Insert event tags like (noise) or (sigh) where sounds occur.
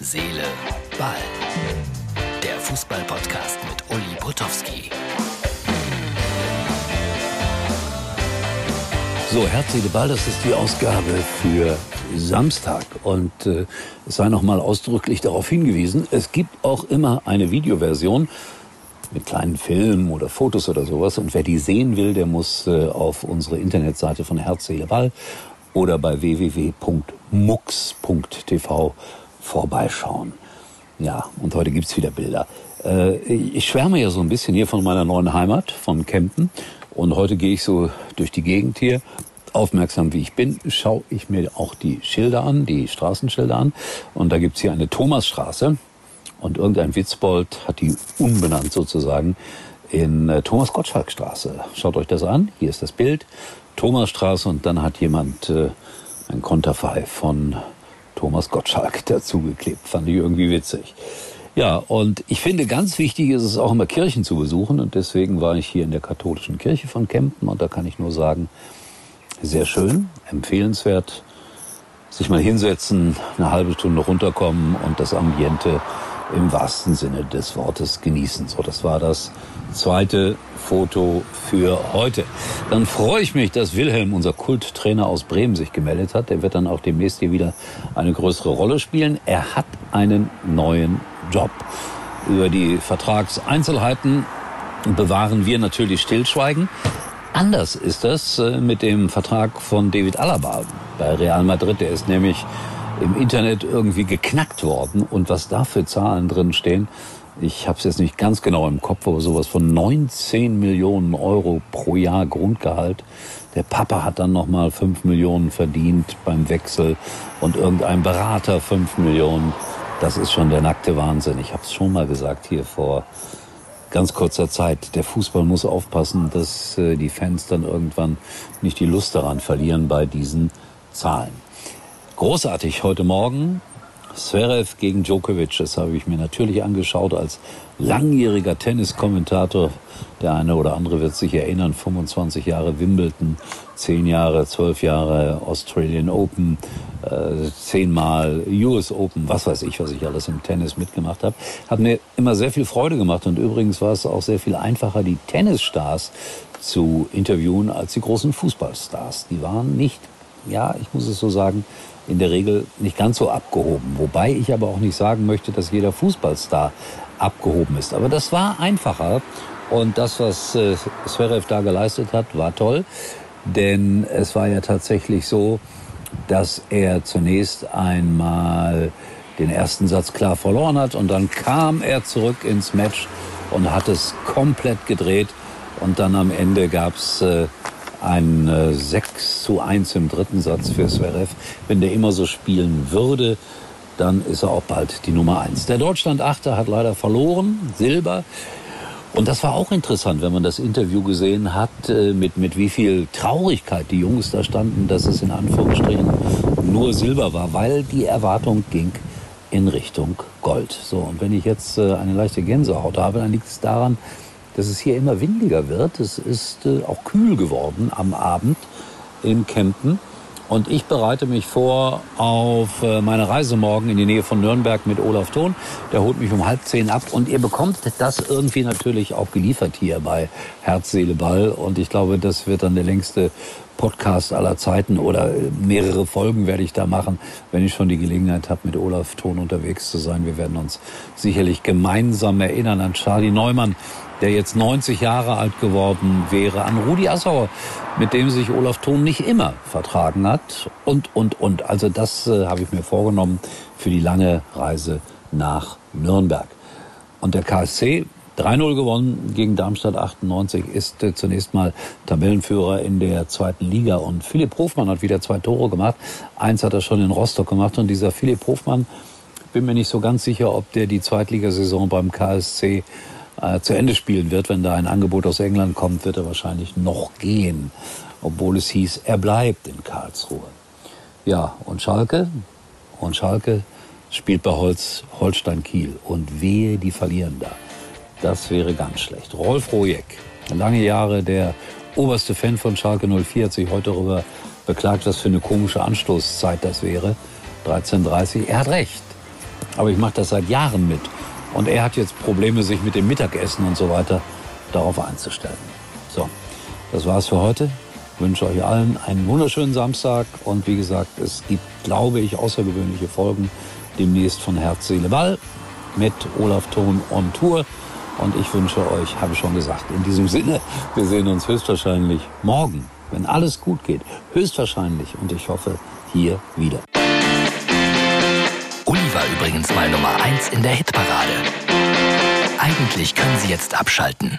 Seele, Ball. Der Fußball-Podcast mit Uli Potowski. So, Herz, Seele, Ball, das ist die Ausgabe für Samstag. Und äh, es sei nochmal ausdrücklich darauf hingewiesen, es gibt auch immer eine Videoversion mit kleinen Filmen oder Fotos oder sowas. Und wer die sehen will, der muss äh, auf unsere Internetseite von Herz, Seele, Ball oder bei www.mux.tv vorbeischauen. Ja, und heute gibt's wieder Bilder. Äh, ich schwärme ja so ein bisschen hier von meiner neuen Heimat, von Kempen. Und heute gehe ich so durch die Gegend hier. Aufmerksam wie ich bin, schaue ich mir auch die Schilder an, die Straßenschilder an. Und da gibt's hier eine Thomasstraße. Und irgendein Witzbold hat die umbenannt sozusagen in äh, Thomas Gottschalk Straße. Schaut euch das an. Hier ist das Bild. Thomasstraße und dann hat jemand äh, ein Konterfei von Thomas Gottschalk (laughs) dazugeklebt. Fand ich irgendwie witzig. Ja, und ich finde, ganz wichtig ist es auch immer Kirchen zu besuchen und deswegen war ich hier in der katholischen Kirche von Kempten und da kann ich nur sagen, sehr schön, empfehlenswert, sich mal hinsetzen, eine halbe Stunde runterkommen und das Ambiente im wahrsten Sinne des Wortes genießen. So, das war das zweite Foto für heute. Dann freue ich mich, dass Wilhelm, unser Kulttrainer aus Bremen, sich gemeldet hat. Der wird dann auch demnächst hier wieder eine größere Rolle spielen. Er hat einen neuen Job. Über die Vertragseinzelheiten bewahren wir natürlich Stillschweigen. Anders ist das äh, mit dem Vertrag von David Alaba bei Real Madrid. Der ist nämlich im Internet irgendwie geknackt worden. Und was da für Zahlen drin stehen, ich habe es jetzt nicht ganz genau im Kopf, aber sowas von 19 Millionen Euro pro Jahr Grundgehalt. Der Papa hat dann nochmal 5 Millionen verdient beim Wechsel und irgendein Berater 5 Millionen. Das ist schon der nackte Wahnsinn. Ich habe es schon mal gesagt hier vor ganz kurzer Zeit. Der Fußball muss aufpassen, dass äh, die Fans dann irgendwann nicht die Lust daran verlieren bei diesen Zahlen. Großartig heute Morgen. Zverev gegen Djokovic, das habe ich mir natürlich angeschaut als langjähriger Tenniskommentator. Der eine oder andere wird sich erinnern, 25 Jahre Wimbledon, 10 Jahre, 12 Jahre Australian Open, äh, 10 Mal US Open, was weiß ich, was ich alles im Tennis mitgemacht habe. Hat mir immer sehr viel Freude gemacht und übrigens war es auch sehr viel einfacher, die Tennisstars zu interviewen als die großen Fußballstars. Die waren nicht, ja, ich muss es so sagen, in der Regel nicht ganz so abgehoben. Wobei ich aber auch nicht sagen möchte, dass jeder Fußballstar abgehoben ist. Aber das war einfacher. Und das, was äh, Zverev da geleistet hat, war toll. Denn es war ja tatsächlich so, dass er zunächst einmal den ersten Satz klar verloren hat und dann kam er zurück ins Match und hat es komplett gedreht und dann am Ende gab's äh, ein äh, 6 zu 1 im dritten Satz für Zverev. Wenn der immer so spielen würde, dann ist er auch bald die Nummer 1. Der Deutschland-Achter hat leider verloren, Silber. Und das war auch interessant, wenn man das Interview gesehen hat, äh, mit, mit wie viel Traurigkeit die Jungs da standen, dass es in Anführungsstrichen nur Silber war, weil die Erwartung ging in Richtung Gold. So, und wenn ich jetzt äh, eine leichte Gänsehaut habe, dann liegt es daran, dass es hier immer windiger wird. Es ist äh, auch kühl geworden am Abend in Kempten. Und ich bereite mich vor auf äh, meine Reise morgen in die Nähe von Nürnberg mit Olaf Thon. Der holt mich um halb zehn ab und ihr bekommt das irgendwie natürlich auch geliefert hier bei Herz, Seele, Ball. Und ich glaube, das wird dann der längste Podcast aller Zeiten oder mehrere Folgen werde ich da machen, wenn ich schon die Gelegenheit habe, mit Olaf Thon unterwegs zu sein. Wir werden uns sicherlich gemeinsam erinnern an Charlie Neumann, der jetzt 90 Jahre alt geworden wäre, an Rudi Assauer, mit dem sich Olaf Thon nicht immer vertragen hat und, und, und. Also das äh, habe ich mir vorgenommen für die lange Reise nach Nürnberg. Und der KSC 3-0 gewonnen gegen Darmstadt 98, ist äh, zunächst mal Tabellenführer in der zweiten Liga. Und Philipp Hofmann hat wieder zwei Tore gemacht. Eins hat er schon in Rostock gemacht. Und dieser Philipp Hofmann, bin mir nicht so ganz sicher, ob der die Zweitligasaison beim KSC äh, zu Ende spielen wird. Wenn da ein Angebot aus England kommt, wird er wahrscheinlich noch gehen. Obwohl es hieß, er bleibt in Karlsruhe. Ja, und Schalke? Und Schalke spielt bei Holz, Holstein Kiel. Und wehe, die verlieren da. Das wäre ganz schlecht. Rolf Rojek, lange Jahre der oberste Fan von Schalke 04, hat sich heute darüber beklagt, was für eine komische Anstoßzeit das wäre. 13.30 Er hat recht. Aber ich mache das seit Jahren mit. Und er hat jetzt Probleme, sich mit dem Mittagessen und so weiter darauf einzustellen. So, das war's für heute. Ich wünsche euch allen einen wunderschönen Samstag und wie gesagt, es gibt, glaube ich, außergewöhnliche Folgen demnächst von Herz, Seele, Ball mit Olaf Thon on Tour. Und ich wünsche euch, habe ich schon gesagt, in diesem Sinne, wir sehen uns höchstwahrscheinlich morgen, wenn alles gut geht. Höchstwahrscheinlich und ich hoffe hier wieder. Uli war übrigens mal Nummer 1 in der Hitparade. Eigentlich können Sie jetzt abschalten.